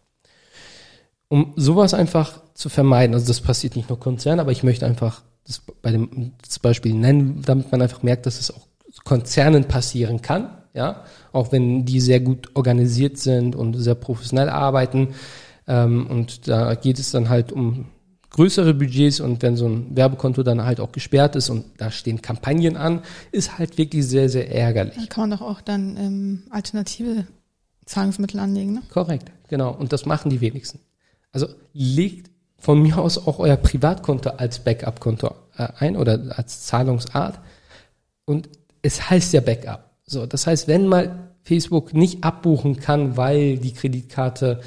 Um sowas einfach zu vermeiden, also das passiert nicht nur Konzernen, aber ich möchte einfach das bei dem das Beispiel nennen, damit man einfach merkt, dass es auch Konzernen passieren kann, ja, auch wenn die sehr gut organisiert sind und sehr professionell arbeiten. Ähm, und da geht es dann halt um größere Budgets und wenn so ein Werbekonto dann halt auch gesperrt ist und da stehen Kampagnen an, ist halt wirklich sehr, sehr ärgerlich. Da kann man doch auch dann ähm, alternative Zahlungsmittel anlegen, ne? Korrekt, genau. Und das machen die wenigsten. Also legt von mir aus auch euer Privatkonto als Backup-Konto äh, ein oder als Zahlungsart. Und es heißt ja Backup. So, das heißt, wenn mal Facebook nicht abbuchen kann, weil die Kreditkarte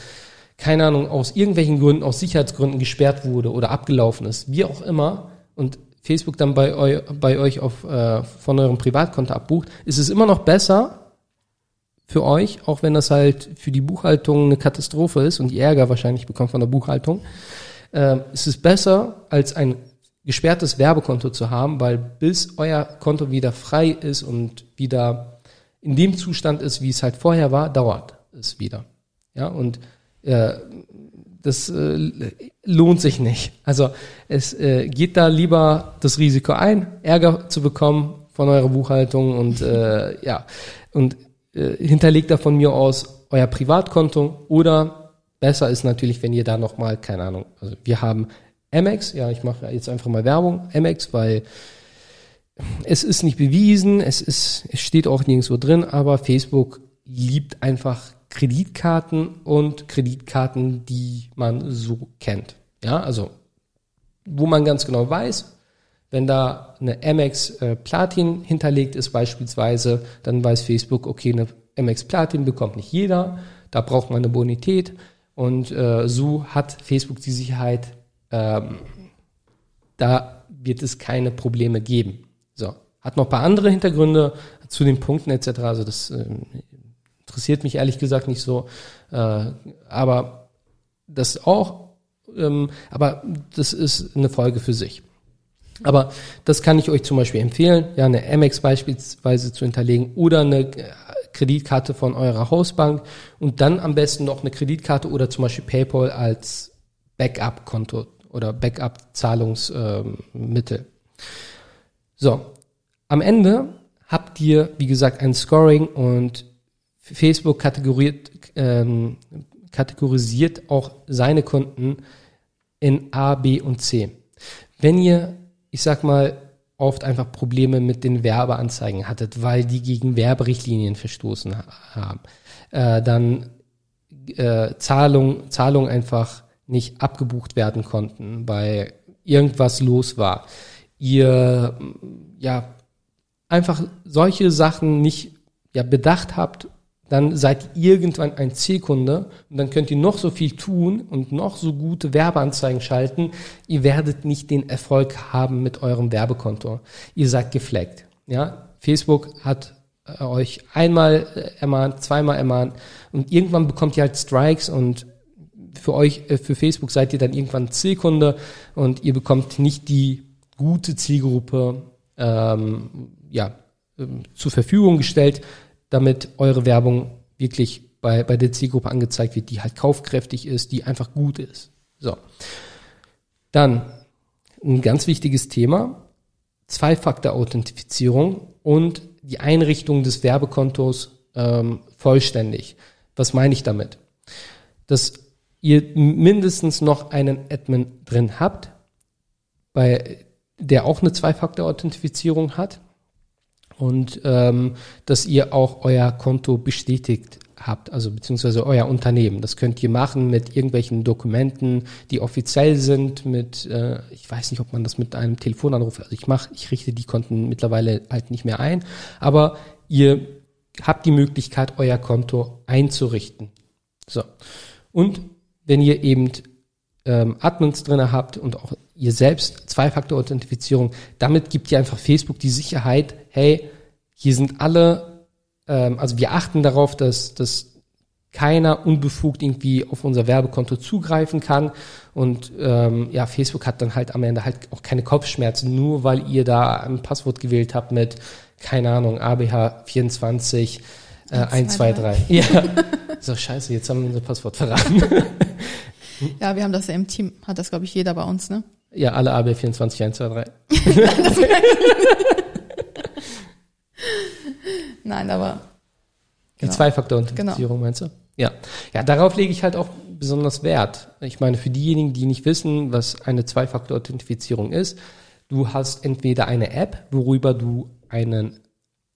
keine Ahnung, aus irgendwelchen Gründen, aus Sicherheitsgründen gesperrt wurde oder abgelaufen ist, wie auch immer, und Facebook dann bei, eu, bei euch auf, äh, von eurem Privatkonto abbucht, ist es immer noch besser für euch, auch wenn das halt für die Buchhaltung eine Katastrophe ist und die Ärger wahrscheinlich bekommt von der Buchhaltung, äh, ist es besser, als ein gesperrtes Werbekonto zu haben, weil bis euer Konto wieder frei ist und wieder in dem Zustand ist, wie es halt vorher war, dauert es wieder. Ja, und äh, das äh, lohnt sich nicht. Also es äh, geht da lieber das Risiko ein, Ärger zu bekommen von eurer Buchhaltung und äh, ja und äh, hinterlegt da von mir aus euer Privatkonto oder besser ist natürlich, wenn ihr da noch mal keine Ahnung. Also wir haben Amex, ja ich mache jetzt einfach mal Werbung Amex, weil es ist nicht bewiesen, es ist es steht auch nirgendwo drin, aber Facebook liebt einfach Kreditkarten und Kreditkarten, die man so kennt. Ja, also wo man ganz genau weiß, wenn da eine Amex äh, Platin hinterlegt ist beispielsweise, dann weiß Facebook, okay, eine Amex Platin bekommt nicht jeder, da braucht man eine Bonität und äh, so hat Facebook die Sicherheit, ähm, da wird es keine Probleme geben. Hat noch ein paar andere Hintergründe zu den Punkten etc. Also das äh, interessiert mich ehrlich gesagt nicht so. Äh, aber das auch, ähm, aber das ist eine Folge für sich. Aber das kann ich euch zum Beispiel empfehlen, ja, eine Amex beispielsweise zu hinterlegen oder eine äh, Kreditkarte von eurer Hausbank und dann am besten noch eine Kreditkarte oder zum Beispiel PayPal als Backup-Konto oder Backup-Zahlungsmittel. Ähm, so, am Ende habt ihr, wie gesagt, ein Scoring und Facebook kategoriert, ähm, kategorisiert auch seine Kunden in A, B und C. Wenn ihr, ich sag mal, oft einfach Probleme mit den Werbeanzeigen hattet, weil die gegen Werberichtlinien verstoßen haben, äh, dann äh, Zahlung, Zahlung einfach nicht abgebucht werden konnten, weil irgendwas los war. Ihr ja einfach solche Sachen nicht ja bedacht habt dann seid ihr irgendwann ein C-Kunde und dann könnt ihr noch so viel tun und noch so gute Werbeanzeigen schalten. Ihr werdet nicht den Erfolg haben mit eurem Werbekonto. Ihr seid gefleckt. Ja, Facebook hat äh, euch einmal äh, ermahnt, zweimal ermahnt und irgendwann bekommt ihr halt Strikes und für euch, äh, für Facebook seid ihr dann irgendwann Zielkunde und ihr bekommt nicht die gute Zielgruppe ähm, ja, ähm, zur Verfügung gestellt, damit eure Werbung wirklich bei, bei der Zielgruppe angezeigt wird, die halt kaufkräftig ist, die einfach gut ist. So. Dann ein ganz wichtiges Thema, Zwei-Faktor-Authentifizierung und die Einrichtung des Werbekontos ähm, vollständig. Was meine ich damit? Dass ihr mindestens noch einen Admin drin habt, bei der auch eine Zwei-Faktor-Authentifizierung hat und ähm, dass ihr auch euer Konto bestätigt habt, also beziehungsweise euer Unternehmen. Das könnt ihr machen mit irgendwelchen Dokumenten, die offiziell sind, mit, äh, ich weiß nicht, ob man das mit einem Telefonanruf, also ich mache, ich richte die Konten mittlerweile halt nicht mehr ein, aber ihr habt die Möglichkeit, euer Konto einzurichten. So. Und wenn ihr eben ähm, Admins drinne habt und auch ihr selbst Zwei-Faktor-Authentifizierung, damit gibt ihr einfach Facebook die Sicherheit, hey, hier sind alle, ähm, also wir achten darauf, dass, dass keiner unbefugt irgendwie auf unser Werbekonto zugreifen kann. Und ähm, ja, Facebook hat dann halt am Ende halt auch keine Kopfschmerzen, nur weil ihr da ein Passwort gewählt habt mit, keine Ahnung, ABH24 äh, 123. Ja. so, scheiße, jetzt haben wir unser Passwort verraten. Ja, wir haben das ja im Team, hat das, glaube ich, jeder bei uns, ne? Ja, alle AB 24, 1, 2, 3. Nein, aber. Die Genau. Zwei-Faktor-Authentifizierung meinst du? Ja. Ja, darauf lege ich halt auch besonders Wert. Ich meine, für diejenigen, die nicht wissen, was eine Zwei-Faktor-Authentifizierung ist, du hast entweder eine App, worüber du einen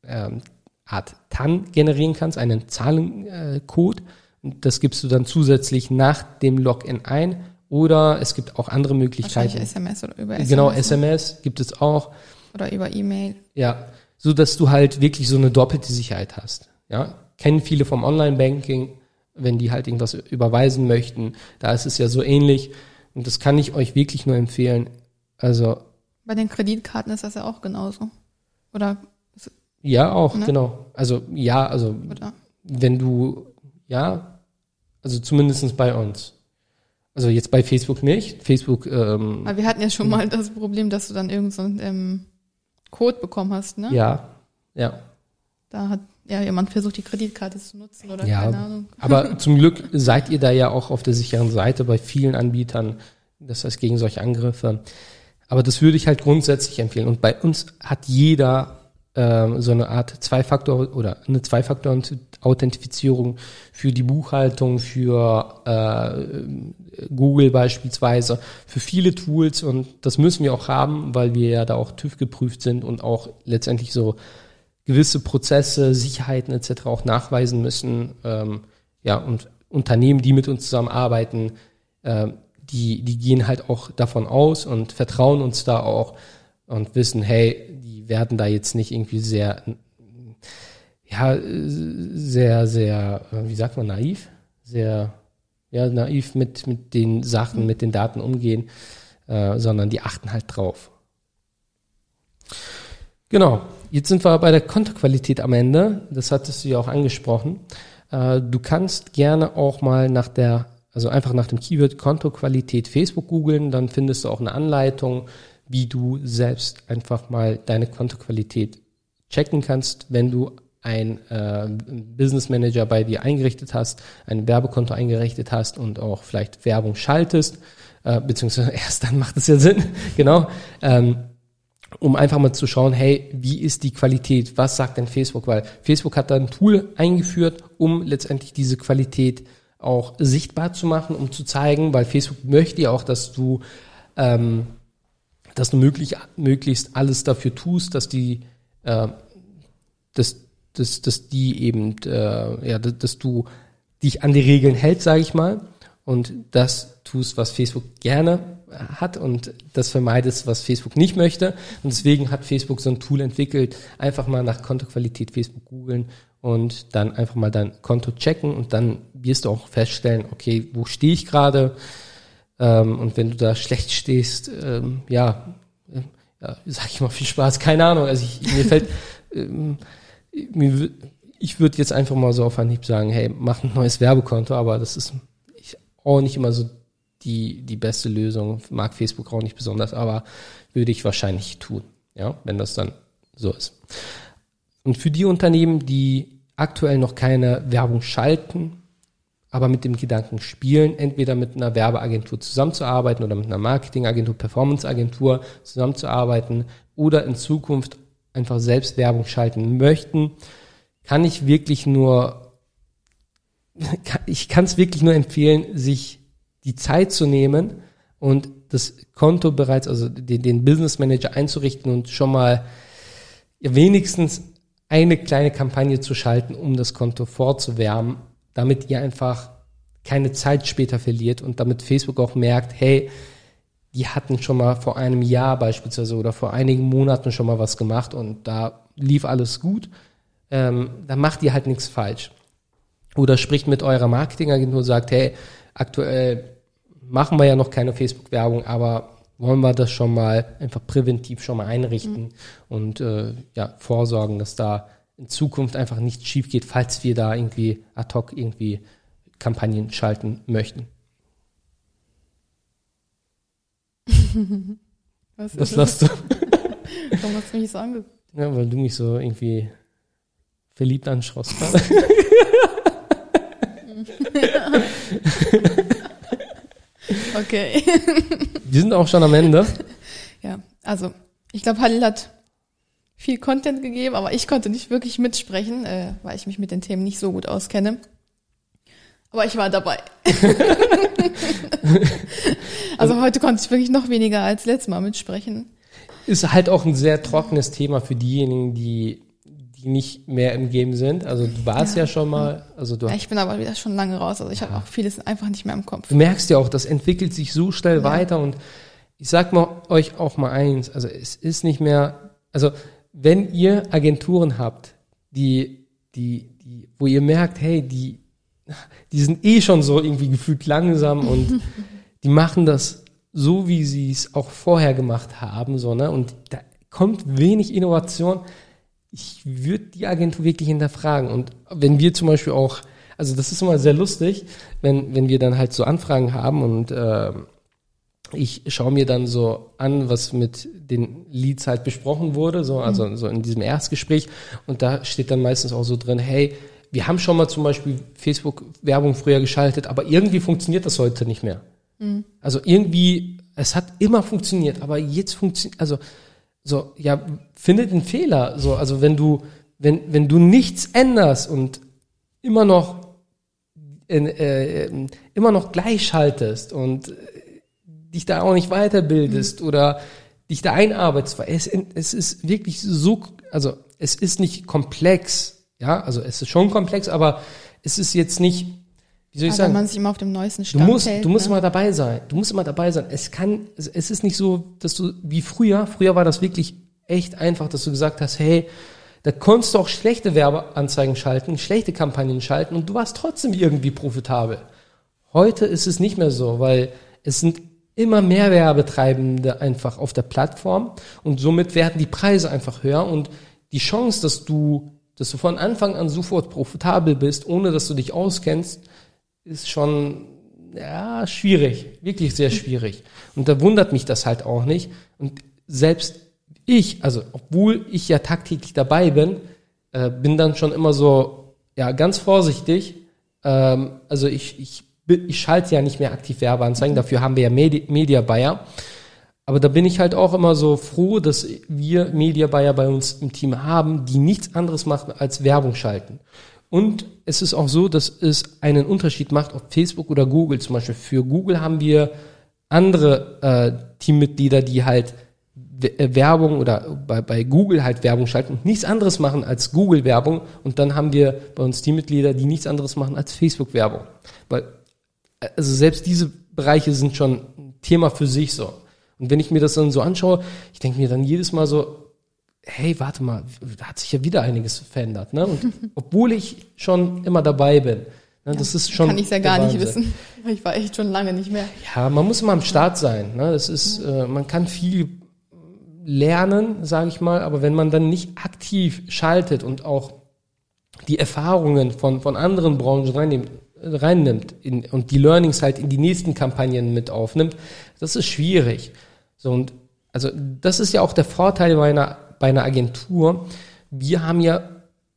ähm, Art TAN generieren kannst, einen Zahlencode. Und das gibst du dann zusätzlich nach dem Login ein. Oder es gibt auch andere Möglichkeiten. SMS oder über SMS. Genau, ne? SMS gibt es auch. Oder über E-Mail. Ja, so dass du halt wirklich so eine doppelte Sicherheit hast. Ja, kennen viele vom Online-Banking, wenn die halt irgendwas überweisen möchten. Da ist es ja so ähnlich. Und das kann ich euch wirklich nur empfehlen. Also, Bei den Kreditkarten ist das ja auch genauso. Oder, ja, auch, Ne? genau. Also, ja, also, oder? wenn du, ja, also zumindestens bei uns. Also jetzt bei Facebook nicht. Facebook, ähm, Weil wir hatten ja schon mal das Problem, dass du dann irgendeinen so ähm, Code bekommen hast, ne? ja, ja. Da hat ja jemand versucht, die Kreditkarte zu nutzen oder Ja, keine Ahnung. Aber zum Glück seid ihr da ja auch auf der sicheren Seite bei vielen Anbietern. Das heißt, gegen solche Angriffe. Aber das würde ich halt grundsätzlich empfehlen. Und bei uns hat jeder ähm, so eine Art Zwei-Faktor oder eine Zwei-Faktor-Authentifizierung für die Buchhaltung, für äh, Google beispielsweise, für viele Tools. Und das müssen wir auch haben, weil wir ja da auch TÜV geprüft sind und auch letztendlich so gewisse Prozesse, Sicherheiten etc. auch nachweisen müssen. Ähm, ja, und Unternehmen, die mit uns zusammenarbeiten, ähm, die, die gehen halt auch davon aus und vertrauen uns da auch und wissen, hey, werden da jetzt nicht irgendwie sehr, ja, sehr, sehr, wie sagt man, naiv? Sehr, ja, naiv mit, mit den Sachen, mit den Daten umgehen, äh, sondern die achten halt drauf. Genau. Jetzt sind wir bei der Kontoqualität am Ende. Das hattest du ja auch angesprochen. Äh, du kannst gerne auch mal nach der, also einfach nach dem Keyword Kontoqualität Facebook googeln, dann findest du auch eine Anleitung, wie du selbst einfach mal deine Kontoqualität checken kannst, wenn du ein äh, Business Manager bei dir eingerichtet hast, ein Werbekonto eingerichtet hast und auch vielleicht Werbung schaltest, äh, beziehungsweise erst dann macht es ja Sinn, genau. Ähm, um einfach mal zu schauen, hey, wie ist die Qualität? Was sagt denn Facebook? Weil Facebook hat da ein Tool eingeführt, um letztendlich diese Qualität auch sichtbar zu machen, um zu zeigen, weil Facebook möchte ja auch, dass du, ähm, dass du möglich, möglichst alles dafür tust, dass die, äh, dass, dass, dass die eben, äh, ja, dass, du dich an die Regeln hältst, sage ich mal, und das tust, was Facebook gerne hat und das vermeidest, was Facebook nicht möchte. Und deswegen hat Facebook so ein Tool entwickelt, einfach mal nach Kontoqualität Facebook googeln und dann einfach mal dein Konto checken und dann wirst du auch feststellen, okay, wo stehe ich gerade? Ähm, und wenn du da schlecht stehst, ähm, ja, äh, ja, sag ich mal viel Spaß, keine Ahnung. Also ich, mir fällt, ähm, mir ich würde jetzt einfach mal so auf Anhieb sagen, hey, mach ein neues Werbekonto, aber das ist ich, auch nicht immer so die, die beste Lösung. Mag Facebook auch nicht besonders, aber würde ich wahrscheinlich tun, ja, wenn das dann so ist. Und für die Unternehmen, die aktuell noch keine Werbung schalten, aber mit dem Gedanken spielen, entweder mit einer Werbeagentur zusammenzuarbeiten oder mit einer Marketingagentur, Performanceagentur zusammenzuarbeiten oder in Zukunft einfach selbst Werbung schalten möchten, kann ich wirklich nur, ich kann es wirklich nur empfehlen, sich die Zeit zu nehmen und das Konto bereits, also den, den Business Manager einzurichten und schon mal wenigstens eine kleine Kampagne zu schalten, um das Konto vorzuwärmen, damit ihr einfach keine Zeit später verliert und damit Facebook auch merkt, hey, die hatten schon mal vor einem Jahr beispielsweise oder vor einigen Monaten schon mal was gemacht und da lief alles gut, ähm, da macht ihr halt nichts falsch. Oder spricht mit eurer Marketingagentur und sagt, hey, aktuell machen wir ja noch keine Facebook-Werbung, aber wollen wir das schon mal einfach präventiv schon mal einrichten und äh, ja, vorsorgen, dass da in Zukunft einfach nichts schief geht, falls wir da irgendwie ad hoc irgendwie Kampagnen schalten möchten. Was ist lasst du. Warum hast du mich so angeguckt? Ja, weil du mich so irgendwie verliebt anschaust. gerade. Okay. Wir sind auch schon am Ende. Ja, also ich glaube, Halil hat viel Content gegeben, aber ich konnte nicht wirklich mitsprechen, äh, weil ich mich mit den Themen nicht so gut auskenne. Aber ich war dabei. also heute konnte ich wirklich noch weniger als letztes Mal mitsprechen. Ist halt auch ein sehr trockenes Thema für diejenigen, die, die nicht mehr im Game sind. Also du warst ja, Ja. schon mal, also du, Ja, ich bin aber wieder schon lange raus, also ich habe auch vieles einfach nicht mehr im Kopf. du merkst ja auch, das entwickelt sich so schnell Ja. weiter und ich sag mal euch auch mal eins, also es ist nicht mehr, also wenn ihr Agenturen habt, die, die, die, wo ihr merkt, hey, die, die sind eh schon so irgendwie gefühlt langsam und die machen das so, wie sie es auch vorher gemacht haben, so, ne? Und da kommt wenig Innovation. Ich würde die Agentur wirklich hinterfragen. Und wenn wir zum Beispiel auch, also das ist immer sehr lustig, wenn, wenn wir dann halt so Anfragen haben und ähm, ich schaue mir dann so an, was mit den Leads halt besprochen wurde, so, also so in diesem Erstgespräch. Und da steht dann meistens auch so drin, hey, wir haben schon mal zum Beispiel Facebook-Werbung früher geschaltet, aber irgendwie funktioniert das heute nicht mehr. Also irgendwie, es hat immer funktioniert, aber jetzt funktioniert, also so, ja, findet einen Fehler. So, also wenn du, wenn, wenn du nichts änderst und immer noch in, äh, immer noch gleich schaltest und dich da auch nicht weiterbildest oder dich da einarbeitest, weil es, es ist wirklich so, also es ist nicht komplex, ja, also es ist schon komplex, aber es ist jetzt nicht, wie soll ich Aber sagen, man sich immer auf dem neuesten Du Stand musst, hält. du musst ne? immer dabei sein. Du musst immer dabei sein. Es kann, es es ist nicht so, dass du, wie früher, früher war das wirklich echt einfach, dass du gesagt hast, hey, da konntest du auch schlechte Werbeanzeigen schalten, schlechte Kampagnen schalten und du warst trotzdem irgendwie profitabel. Heute ist es nicht mehr so, weil es sind immer mehr Werbetreibende einfach auf der Plattform und somit werden die Preise einfach höher und die Chance, dass du, dass du von Anfang an sofort profitabel bist, ohne dass du dich auskennst, ist schon ja schwierig, wirklich sehr schwierig. Und da wundert mich das halt auch nicht. Und selbst ich, also obwohl ich ja tagtäglich dabei bin, äh, bin dann schon immer so ja ganz vorsichtig. Ähm, also ich ich ich schalte ja nicht mehr aktiv Werbeanzeigen, dafür haben wir ja Medi Media Buyer. Aber da bin ich halt auch immer so froh, dass wir Media Buyer bei uns im Team haben, die nichts anderes machen als Werbung schalten. Und es ist auch so, dass es einen Unterschied macht, ob Facebook oder Google zum Beispiel. Für Google haben wir andere äh, Teammitglieder, die halt äh, Werbung oder bei, bei Google halt Werbung schalten und nichts anderes machen als Google-Werbung. Und dann haben wir bei uns Teammitglieder, die nichts anderes machen als Facebook-Werbung. Weil, äh, also selbst diese Bereiche sind schon ein Thema für sich so. Und wenn ich mir das dann so anschaue, ich denke mir dann jedes Mal so, hey, warte mal, da hat sich ja wieder einiges verändert. Ne? Und obwohl ich schon immer dabei bin, ne, das ist schon. Kann ich ja gar nicht wissen. Ich war echt schon lange nicht mehr. Ja, man muss immer am Start sein. Ne? Das ist, äh, man kann viel lernen, sage ich mal, aber wenn man dann nicht aktiv schaltet und auch die Erfahrungen von, von anderen Branchen reinnimmt, reinnimmt in, und die Learnings halt in die nächsten Kampagnen mit aufnimmt, das ist schwierig. So und also das ist ja auch der Vorteil bei einer, bei einer Agentur. Wir haben ja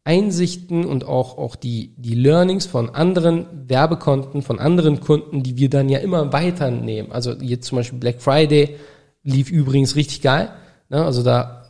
Einsichten und auch, auch die, die Learnings von anderen Werbekonten, von anderen Kunden, die wir dann ja immer weiternehmen. Also jetzt zum Beispiel Black Friday lief übrigens richtig geil. Ne? Also da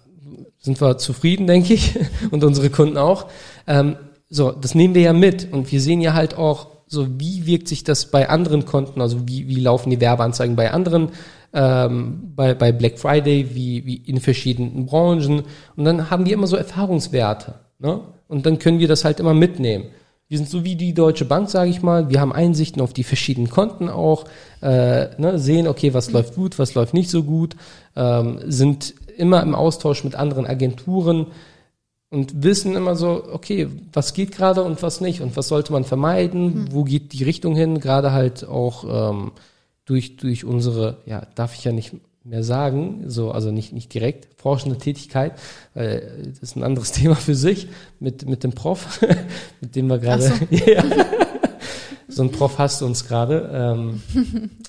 sind wir zufrieden, denke ich, und unsere Kunden auch. Ähm, so, das nehmen wir ja mit und wir sehen ja halt auch, so wie wirkt sich das bei anderen Konten, also wie, wie laufen die Werbeanzeigen bei anderen, ähm, bei, bei Black Friday, wie, wie in verschiedenen Branchen. Und dann haben wir immer so Erfahrungswerte. Ne? Und dann können wir das halt immer mitnehmen. Wir sind so wie die Deutsche Bank, sage ich mal. Wir haben Einsichten auf die verschiedenen Konten auch, äh, ne, sehen, okay, was läuft gut, was läuft nicht so gut, ähm, sind immer im Austausch mit anderen Agenturen und wissen immer so, okay, was geht gerade und was nicht und was sollte man vermeiden, mhm. wo geht die Richtung hin, gerade halt auch ähm, durch, durch unsere, ja, darf ich ja nicht mehr sagen, so, also nicht, nicht direkt, forschende Tätigkeit, weil das ist ein anderes Thema für sich, mit, mit dem Prof, mit dem wir gerade, so. ja, so ein Prof hast du uns gerade, ähm,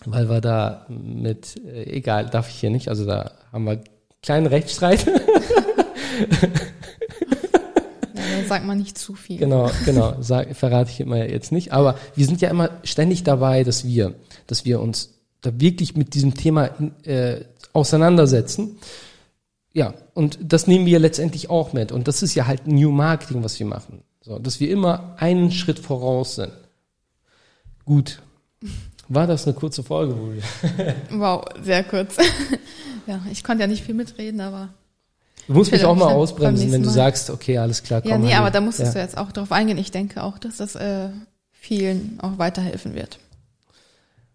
weil wir da mit, äh, egal, darf ich hier nicht, also da haben wir kleinen Rechtsstreit. Sagt man nicht zu viel. Genau, genau, sag, verrate ich immer jetzt nicht, aber wir sind ja immer ständig dabei, dass wir, dass wir uns da wirklich mit diesem Thema äh, auseinandersetzen. Ja, und das nehmen wir letztendlich auch mit. Und das ist ja halt New Marketing, was wir machen. So, dass wir immer einen Schritt voraus sind. Gut. War das eine kurze Folge, wow, sehr kurz. ja, ich konnte ja nicht viel mitreden, aber. Du musst mich auch mal ausbremsen, wenn du mal. sagst, okay, alles klar, komm. Ja, nee, aber da musstest ja. du jetzt auch drauf eingehen. Ich denke auch, dass das äh, vielen auch weiterhelfen wird.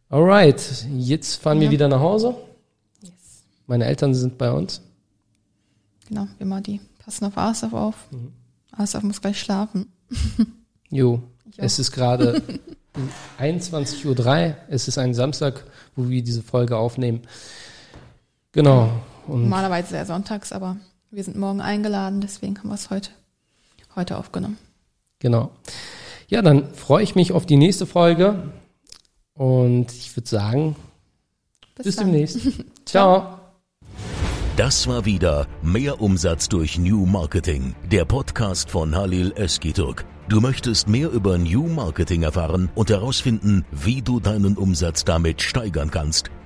Alright, jetzt fahren ja. wir wieder nach Hause. Yes. Meine Eltern sind bei uns. Genau, immer die passen auf Asaf auf. Mhm. Asaf muss gleich schlafen. jo, es ist gerade 21.03 Uhr. Es ist ein Samstag, wo wir diese Folge aufnehmen. Genau. Und Normalerweise sehr sonntags, aber wir sind morgen eingeladen, deswegen haben wir es heute, heute aufgenommen. Genau. Ja, dann freue ich mich auf die nächste Folge. Und ich würde sagen, bis, bis demnächst. Ciao. Das war wieder Mehr Umsatz durch New Marketing, der Podcast von Halil Eskiturk. Du möchtest mehr über New Marketing erfahren und herausfinden, wie du deinen Umsatz damit steigern kannst.